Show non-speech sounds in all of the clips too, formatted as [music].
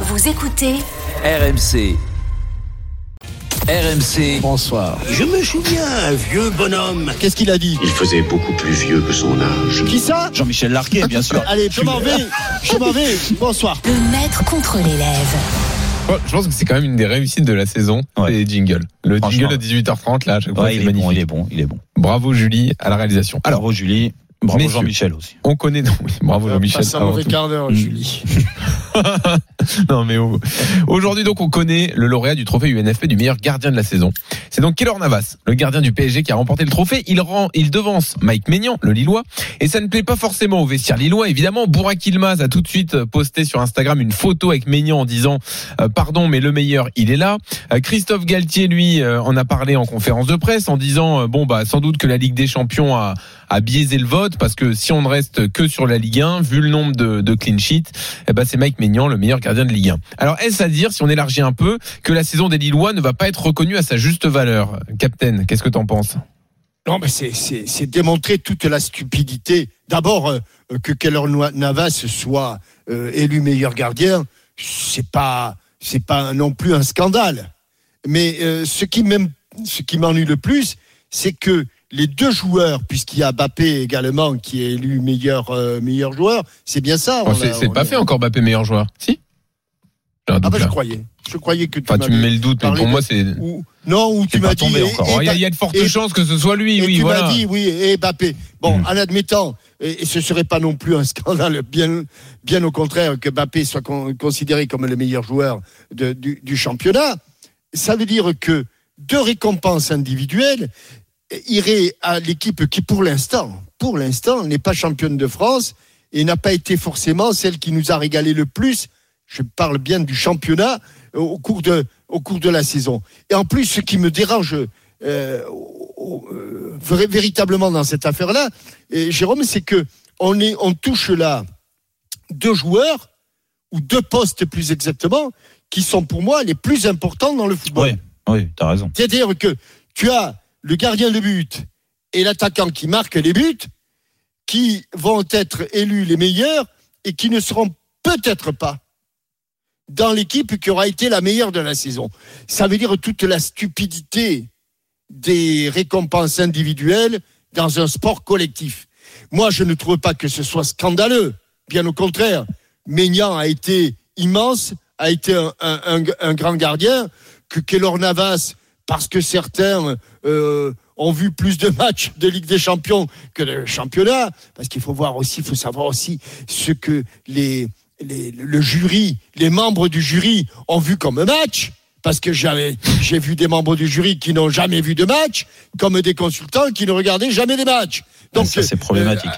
Vous écoutez RMC. RMC. Bonsoir. Je me souviens, un vieux bonhomme. Qu'est-ce qu'il a dit? Il faisait beaucoup plus vieux que son âge. Qui ça? Jean-Michel Larquet, bien sûr. [laughs] Allez, je m'en vais. Je m'en vais. Bonsoir. le maître contre l'élève. Je pense que c'est quand même une des réussites de la saison, Ouais. les jingles. Le jingle à 18h30, là, à chaque fois, Ouais, il est magnifique. bon, il est bon, il est bon. Bravo Julie à la réalisation. Alors, Bravo Julie, bravo. Jean-Michel aussi. on connaît, oui, [laughs] bravo Jean-Michel. Passe un mauvais tout. quart d'heure, Julie. [laughs] non mais oh. aujourd'hui donc on connaît le lauréat du trophée UNFP du meilleur gardien de la saison. C'est donc Keylor Navas, le gardien du PSG qui a remporté le trophée. Il rend, il devance Mike Maignan, le Lillois, et ça ne plaît pas forcément au vestiaire lillois. Évidemment, Bourak Ilmaz a tout de suite posté sur Instagram une photo avec Maignan en disant euh, pardon mais le meilleur il est là. Euh, Christophe Galtier lui euh, en a parlé en conférence de presse en disant euh, bon bah sans doute que la Ligue des Champions a a biaisé le vote parce que si on ne reste que sur la Ligue 1, vu le nombre de, clean sheets, eh ben c'est Mike Maignan, le meilleur gardien de Ligue 1. Alors est-ce à dire, si on élargit un peu, que la saison des Lillois ne va pas être reconnue à sa juste valeur? Captain, qu'est-ce que t'en penses? Non, mais c'est- démontrer toute la stupidité. D'abord, euh, que Keller Navas soit euh, élu meilleur gardien, c'est pas, c'est pas non plus un scandale. Mais euh, ce qui m'ennuie le plus, c'est que les deux joueurs, puisqu'il y a Mbappé également qui est élu meilleur euh, meilleur joueur, c'est bien ça. Oh, on C'est pas fait encore Mbappé meilleur joueur Si Ah bah je croyais, je croyais que tu Enfin, tu me mets le doute, mais pour de- moi c'est. ou- non, ou tu m'as dit. Oh, Il y, a- il y a de fortes et- chances que ce soit lui, Et oui, tu voilà. m'as dit, oui, et Mbappé. Bon, Hmm. en admettant, et, et ce serait pas non plus un scandale, bien, bien au contraire, que Mbappé soit con- considéré comme le meilleur joueur de- du, du championnat, ça veut dire que deux récompenses individuelles iraient à l'équipe qui, pour l'instant, pour l'instant, n'est pas championne de France et n'a pas été forcément celle qui nous a régalé le plus. Je parle bien du championnat euh, au cours de, au cours de la saison. Et en plus, ce qui me dérange euh, euh, véritablement dans cette affaire-là, Jérôme, c'est que on, est, on touche là deux joueurs, ou deux postes plus exactement, qui sont pour moi les plus importants dans le football. Oui, oui, t'as raison. C'est-à-dire que tu as le gardien de but et l'attaquant qui marque les buts, qui vont être élus les meilleurs et qui ne seront peut-être pas dans l'équipe qui aura été la meilleure de la saison. Ça veut dire toute la stupidité des récompenses individuelles dans un sport collectif. Moi, je ne trouve pas que ce soit scandaleux. Bien au contraire, Maignan a été immense, a été un, un- grand gardien, que Keylor Navas, parce que certains euh, ont vu plus de matchs de Ligue des Champions que de championnat, parce qu'il faut voir aussi, il faut savoir aussi ce que les, les- le jury, les membres du jury ont vu comme match. Parce que j'avais, j'ai vu des membres du jury qui n'ont jamais vu de match, comme des consultants qui ne regardaient jamais des matchs. Donc ça, c'est problématique.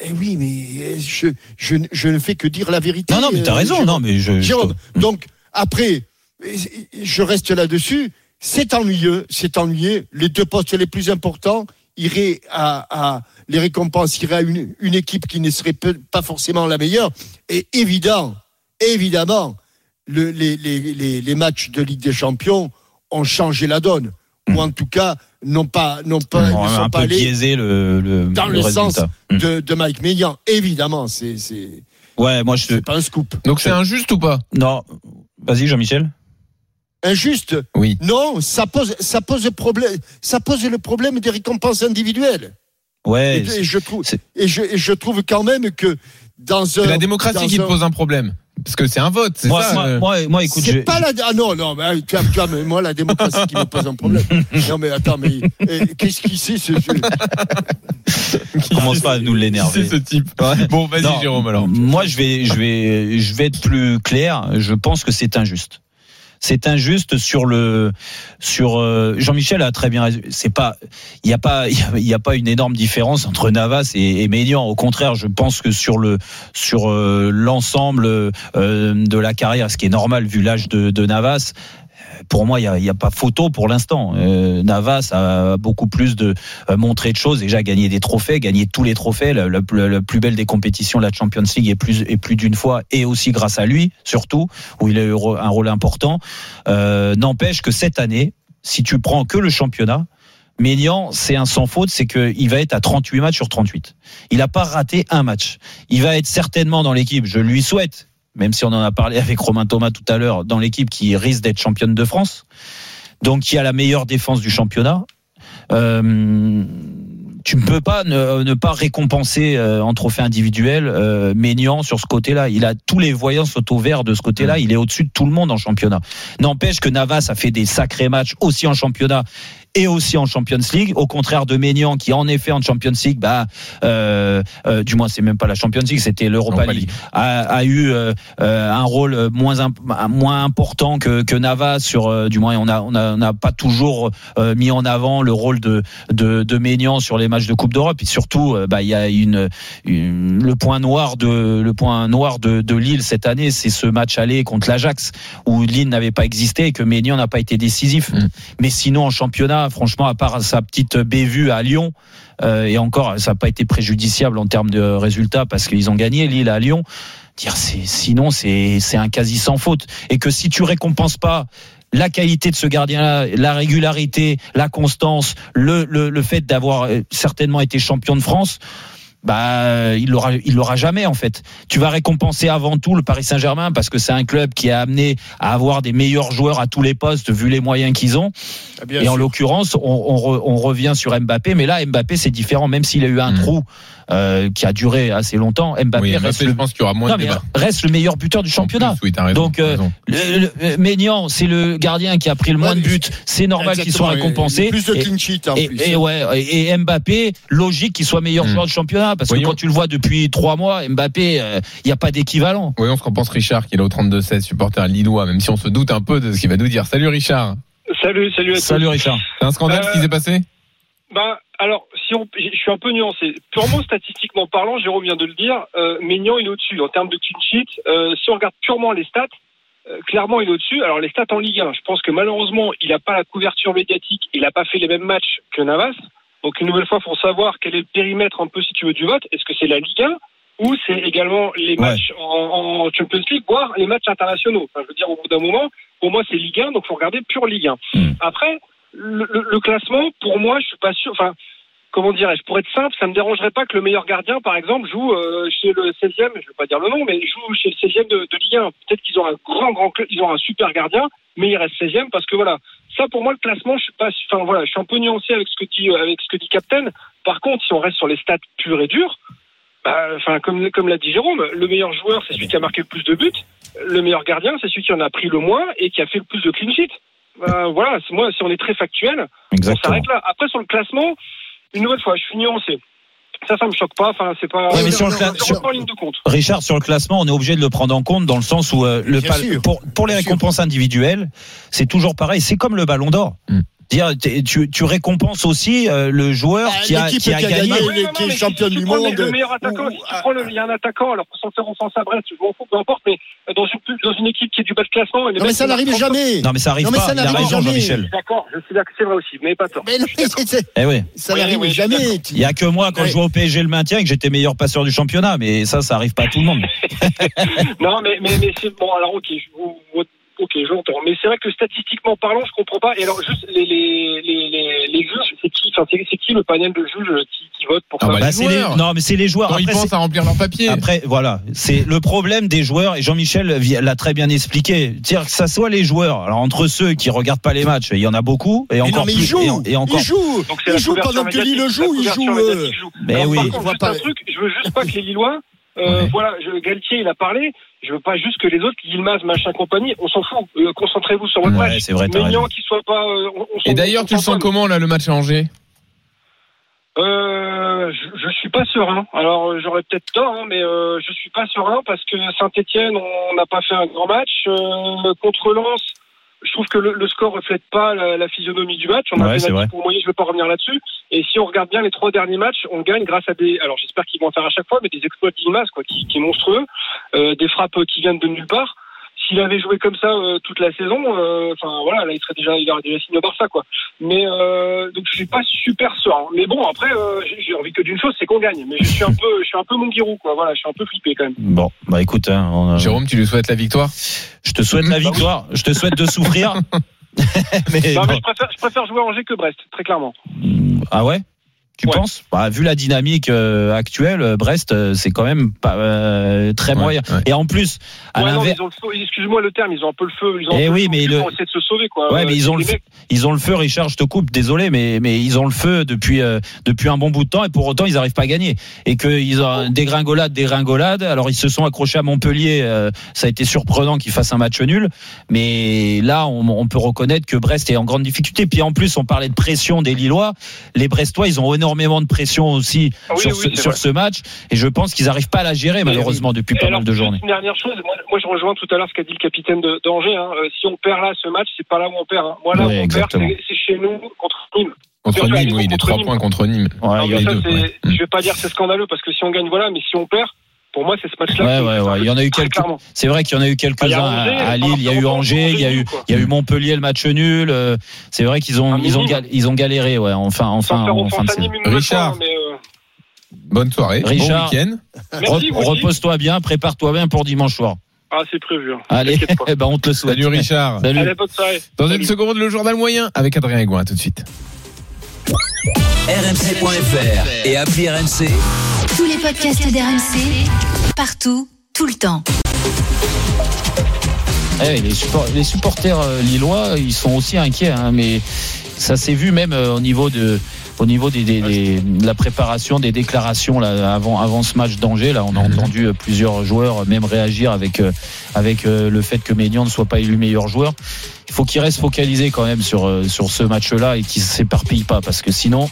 eh oui, mais euh, je, je, je ne fais que dire la vérité. non, non, mais t'as euh, raison. Non, mais je. je- Jérôme, donc après, je reste là-dessus. C'est ennuyeux, c'est ennuyeux. Les deux postes les plus importants iraient à, à les récompenses iraient à une, une équipe qui ne serait peu- pas forcément la meilleure. Et évident, évidemment, le- les, les, les, les matchs de Ligue des Champions ont changé la donne, ou en tout cas n'ont pas, n'ont pas, ne sont un pas peu allés biaisé le, le, dans le le sens résultat. Mm. de, de Mike Maignan. Évidemment, c'est c'est Ouais, moi je. c'est pas un scoop. Donc c'est injuste ou pas? Non, vas-y Jean-Michel. Injuste Oui. Non, ça pose, ça pose problème, ça pose le problème des récompenses individuelles. Ouais. et, et je trouve, et je, et je trouve quand même que dans un, C'est la démocratie dans qui te un- pose un problème. Parce que c'est un vote, c'est Moi, ça moi, euh. moi, moi, écoute, c'est je- pas la, ah non, non, mais tu as, tu as, mais moi, la démocratie qui me pose un problème. [laughs] Non, mais attends, mais eh, qu'est-ce qui c'est, ce, ce- commence pas à nous Qui l'énerver. c'est ce type? Bon, vas-y Non, Jérôme alors. Moi, je vais, je vais, je vais être plus clair. Je pense que c'est injuste. C'est injuste sur le, sur euh, Jean-Michel a très bien. C'est pas, il y a pas, [laughs] il y a- pas une énorme différence entre Navas et, et Maignan. Au contraire, je pense que sur le, sur euh, l'ensemble euh, de la carrière, ce qui est normal vu l'âge de, de Navas. Pour moi, il n'y a, pas photo pour l'instant. Euh, Navas a beaucoup plus de euh, de choses, déjà gagné des trophées, gagné tous les trophées, la, plus belle des compétitions, la Champions League, et plus d'une fois, et aussi grâce à lui, surtout, où il a eu un rôle important. Euh, N'empêche que cette année, si tu prends que le championnat, Ménian, c'est un sans faute, c'est qu'il va être à 38 matchs sur 38. Il n'a pas raté un match. Il va être certainement dans l'équipe, je lui souhaite, même si on en a parlé avec Romain Thomas tout à l'heure, dans l'équipe qui risque d'être championne de France, donc qui a la meilleure défense du championnat. Euh, tu ne peux pas ne, ne pas récompenser euh, en trophée individuel euh, Maignan sur ce côté-là. Il a tous les voyants sont au vert de ce côté-là. Il est au-dessus de tout le monde en championnat. N'empêche que Navas a fait des sacrés matchs aussi en championnat et aussi en Champions League. Au contraire de Maignan, qui en effet en Champions League, bah, euh, euh, du moins c'est même pas la Champions League, c'était l'Europa Europa League, League. a, a eu euh, euh, un rôle moins imp- moins important que, que Navas sur, euh, du moins on a on a on n'a pas toujours euh, mis en avant le rôle de de, de Maignan sur les matchs de Coupe d'Europe. Et surtout, euh, bah, il y a une, une- le point noir de le point noir de, de Lille cette année, c'est ce match aller contre l'Ajax où Lille n'avait pas existé et que Maignan n'a pas été décisif. Mm. Mais sinon en championnat, franchement, à part sa petite bévue à Lyon. euh, et encore, ça n'a pas été préjudiciable en termes de résultats parce qu'ils ont gagné Lille à Lyon. Dire, sinon, c'est, c'est un quasi sans faute. Et que si tu récompenses pas la qualité de ce gardien-là, la régularité, la constance, le, le, le fait d'avoir euh, certainement été champion de France, bah il l'aura il l'aura jamais en fait. Tu vas récompenser avant tout le Paris Saint-Germain parce que c'est un club qui a amené à avoir des meilleurs joueurs à tous les postes vu les moyens qu'ils ont. Bien Et en l'occurrence, on, on, re- on revient sur Mbappé, mais là Mbappé c'est différent même s'il a eu un Mm. trou euh, qui a duré assez longtemps. Mbappé, Oui, reste, je le, pense qu'il y aura moins non, de reste le meilleur buteur du championnat. En plus, oui, t'as raison, Donc, euh, raison. Le, le- euh, Maignan, c'est le gardien qui a pris le moins Ouais, de buts. C'est normal qu'il soit récompensé. et Plus de Et- clean sheet en et, plus. et ouais, et et Mbappé, logique qu'il soit meilleur Hmm. joueur du championnat, parce que quand tu le vois depuis trois mois, Mbappé, il n'y a pas d'équivalent. Voyons ce qu'en pense Richard, qui est là au 32-16, supporter lillois, même si on se doute un peu de ce qu'il va nous dire. Salut Richard. Salut, salut à tous. Salut Richard. C'est un scandale ce qui Euh, s'est passé? Ben, alors, si on, je suis un peu nuancé. Purement statistiquement parlant, Jérôme vient de le dire, euh, Maignan il est au-dessus en termes de clean sheet. Euh, si on regarde purement les stats, euh, clairement il est au-dessus. Alors les stats en Ligue 1, je pense que malheureusement il n'a pas la couverture médiatique, il n'a pas fait les mêmes matchs que Navas. Donc une nouvelle fois, il faut savoir quel est le périmètre un peu si tu veux du vote. Est-ce que c'est la Ligue 1 ou c'est également les Ouais. matchs en, en Champions League, voire les matchs internationaux? Enfin, je veux dire, au bout d'un moment, pour moi, c'est Ligue 1, donc faut regarder pure Ligue 1. Hmm. Après, le, le- le classement, pour moi, je suis pas sûr. Enfin, comment dirais-je Pour être simple, ça me dérangerait pas que le meilleur gardien, par exemple, joue euh, chez le 16e. Je vais pas dire le nom, mais joue chez le 16e de, de Ligue 1. Peut-être qu'ils ont un grand, grand, cl- ils ont un super gardien, mais il reste 16e parce que voilà. Ça, pour moi, le classement, je suis pas. Enfin voilà, je suis un peu nuancé avec ce que dit euh, avec ce que dit Captain. Par contre, si on reste sur les stats purs et durs, bah, enfin comme comme l'a dit Jérôme, le meilleur joueur c'est celui qui a marqué le plus de buts. Le meilleur gardien c'est celui qui en a pris le moins et qui a fait le plus de clean sheet. Bah, voilà, moi si on est très factuel, on Exactement. s'arrête là. Après sur le classement, une nouvelle fois, je suis nuancé. Ça, ça me choque pas. Enfin, c'est pas. Ouais, mais sur le je- cla- je sur- rentre pas en ligne de compte. Richard, sur le classement, on est obligé de le prendre en compte dans le sens où euh, le Bien pal- sûr. pour, pour les récompenses individuelles, c'est toujours pareil. C'est comme le ballon d'or. Hmm. Dire, tu, tu récompenses aussi euh, le joueur Ah, qui a, l'équipe qui a qui a gagné. gagné. Oui, non, qui est champion du monde, Le meilleur attaquant, ou- si tu ah. prends le, il y a un attaquant, alors pour s'en faire offense à Brest, je m'en fous, peu importe, mais dans une, dans une équipe qui est du bas de classement. Non, mais ça n'arrive jamais. Non mais ça arrive Non, mais pas. ça Il a n'arrive raison, jamais. Jean-Michel. D'accord, je suis d'accord, c'est vrai aussi, mais pas tort. Mais non, Eh oui. ça Oui, n'arrive oui, jamais. Il y a que moi quand Ouais. je jouais au PSG le maintien et que j'étais meilleur passeur du championnat, mais ça, ça arrive pas à tout le monde. [laughs] Non, mais, mais, mais c'est bon. Alors, ok, je, vous- vous- ok, j'entends. Mais c'est vrai que statistiquement parlant, je comprends pas. Et alors, juste les les les les, les juges, c'est qui Enfin, c'est qui le panel de juges qui, qui vote pour Ah ça bah, Bah, les. Non mais c'est les joueurs. Quand ils pensent à remplir leur papier. Après, voilà, c'est le problème des joueurs, et Jean-Michel l'a très bien expliqué. Dire que ça soit les joueurs, alors entre ceux qui regardent pas les matchs, il y en a beaucoup, et Mais encore non, mais plus, il joue. et, en- et encore. Il joue. Donc c'est Il la joue couverture pendant que Lille joue. la Il couverture joue. médiatique euh. Mais Alors, oui. par On contre, juste pas- un truc, je veux juste pas que les Lillois, euh, Ouais. voilà, je, Galtier il a parlé, je veux pas juste que les autres, Yilmaz, machin compagnie, on s'en fout. Euh, Concentrez-vous sur votre Ouais, match. c'est vrai, Maignan qui soit pas. euh, on- Et d'ailleurs, tu le s'en sens comment là le match à Angers? Euh, je, je suis pas serein. Alors j'aurais peut-être tort, hein, mais je suis pas serein parce que Saint-Etienne, on n'a pas fait un grand match contre Lens. Je trouve que le, le score reflète pas la, la physionomie du match. On a Ouais, fait c'est notre vrai. pour moyen, je vais pas revenir là-dessus. Et si on regarde bien les trois derniers matchs, on gagne grâce à des. Alors j'espère qu'ils vont en faire à chaque fois, mais des exploits d'Ilmaz quoi, qui, qui est monstrueux, euh, des frappes qui viennent de nulle part. S'il avait joué comme ça euh, toute la saison, euh, enfin voilà, là il serait déjà, il aurait déjà signé au Barça quoi. Mais euh, donc je suis pas super serein. Mais bon après, euh, j'ai- envie que d'une chose, c'est qu'on gagne. Mais je suis un peu, je suis un peu mon guirou quoi. Voilà, je suis un peu flippé quand même. Bon, bah écoute, hein, on a- Jérôme, tu lui souhaites la victoire? Je te souhaite la victoire, je te souhaite de souffrir. [laughs] [laughs] mais Non, mais bon. je préfère, je préfère jouer à Angers que Brest, très clairement. ah ouais? Tu Ouais. penses? Bah, Vu la dynamique euh, actuelle, euh, Brest, euh, c'est quand même pas euh, très Ouais, moyen. ouais. Et en plus, à l'inverse, excuse-moi le terme, ils ont un peu le feu. Ils ont un Eh oui, mais au cul le- pour essayer de se sauver, quoi. Ouais, mais ils ont le mecs- ils ont le feu. Richard, je te coupe, désolé, mais mais ils ont le feu depuis euh, depuis un bon bout de temps et pour autant ils n'arrivent pas à gagner et qu'ils ont un dégringolade, dégringolade. Alors ils se sont accrochés à Montpellier. euh, ça a été surprenant qu'ils fassent un match nul, mais là on, on peut reconnaître que Brest est en grande difficulté. Puis en plus, on parlait de pression des Lillois. Les Brestois, ils ont énormément de pression aussi Ah oui, sur, oui, ce, sur match et je pense qu'ils n'arrivent pas à la gérer malheureusement depuis Et pas alors, mal de journées. Une dernière chose, moi, moi, je rejoins tout à l'heure ce qu'a dit le capitaine de- d'Angers. Hein. Euh, si on perd là ce match, c'est pas là où on perd. Hein. Moi là Oui, où on exactement. perd, c'est- chez nous contre Nîmes. Contre Nîmes, oui, les contre trois Nîmes. points contre Nîmes. Ouais, Alors, il y a mais eu ça, deux, c'est- ouais. Je vais pas dire c'est scandaleux parce que si on gagne, voilà, mais si on perd, pour moi, c'est ce match-là. Ouais, ouais, ouais. Il y en a eu quelques. C'est vrai qu'il y en a eu Ah, quelques-uns a à, Lille. Il y a eu Angers, il y a eu, Angers, quoi. il y a eu Montpellier le match nul. euh, C'est vrai qu'ils ont, Ah, ils ont, ils ont galéré, ouais. Enfin, enfin, Sans faire en fin offense de à saison. Nîmes une nouvelle Richard. euh, Bonne soirée, Richard. bon week-end. Repose-toi bien, prépare-toi bien pour dimanche soir. Ah, c'est prévu. hein. Allez, [laughs] eh ben on te le souhaite. Salut Richard. [laughs] Salut. Allez, bonne soirée. Dans une seconde, le journal moyen avec Adrien Aigouin. À tout de suite. RMC.fr et appli RMC. Tous les podcasts d'RMC, partout, tout le temps. Eh, les, support- les supporters euh, lillois, ils sont aussi inquiets, hein, mais ça s'est vu même euh, au niveau de au niveau des, des- des- de la préparation des déclarations là, avant avant ce match d'Angers là on a Mhm. entendu euh, plusieurs joueurs même réagir avec avec le fait que Ménian ne soit pas élu meilleur joueur il faut qu'il reste focalisé quand même sur sur ce match là et qu'il s'éparpille pas parce que sinon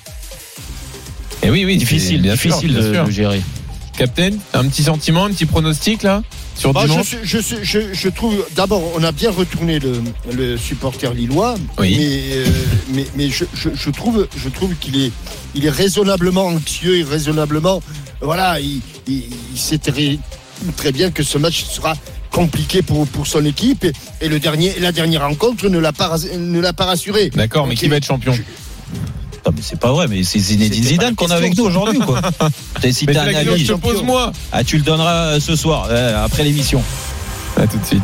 Et oui, oui, difficile bien sûr, difficile bien de, sûr. de gérer Captain, un petit sentiment, un petit pronostic là sur Bah, je, dimanche. suis- je, suis- je, je trouve, d'abord, on a bien retourné le, le supporter lillois, Oui. mais, euh, mais, mais je, trouve, je trouve qu'il est, il est raisonnablement anxieux et raisonnablement, voilà, il, il, il sait très, très bien que ce match sera compliqué pour, pour son équipe et, et le dernier, la dernière rencontre ne l'a pas, ne l'a pas rassuré. D'accord, mais qui va être champion? Non, mais c'est pas vrai mais c'est Zinedine Zidane qu'on a avec nous aujourd'hui quoi [laughs] T'as- si Mais t'as c'est un avis je te pose moi. ah tu le donneras euh, ce soir euh, après l'émission À tout de suite.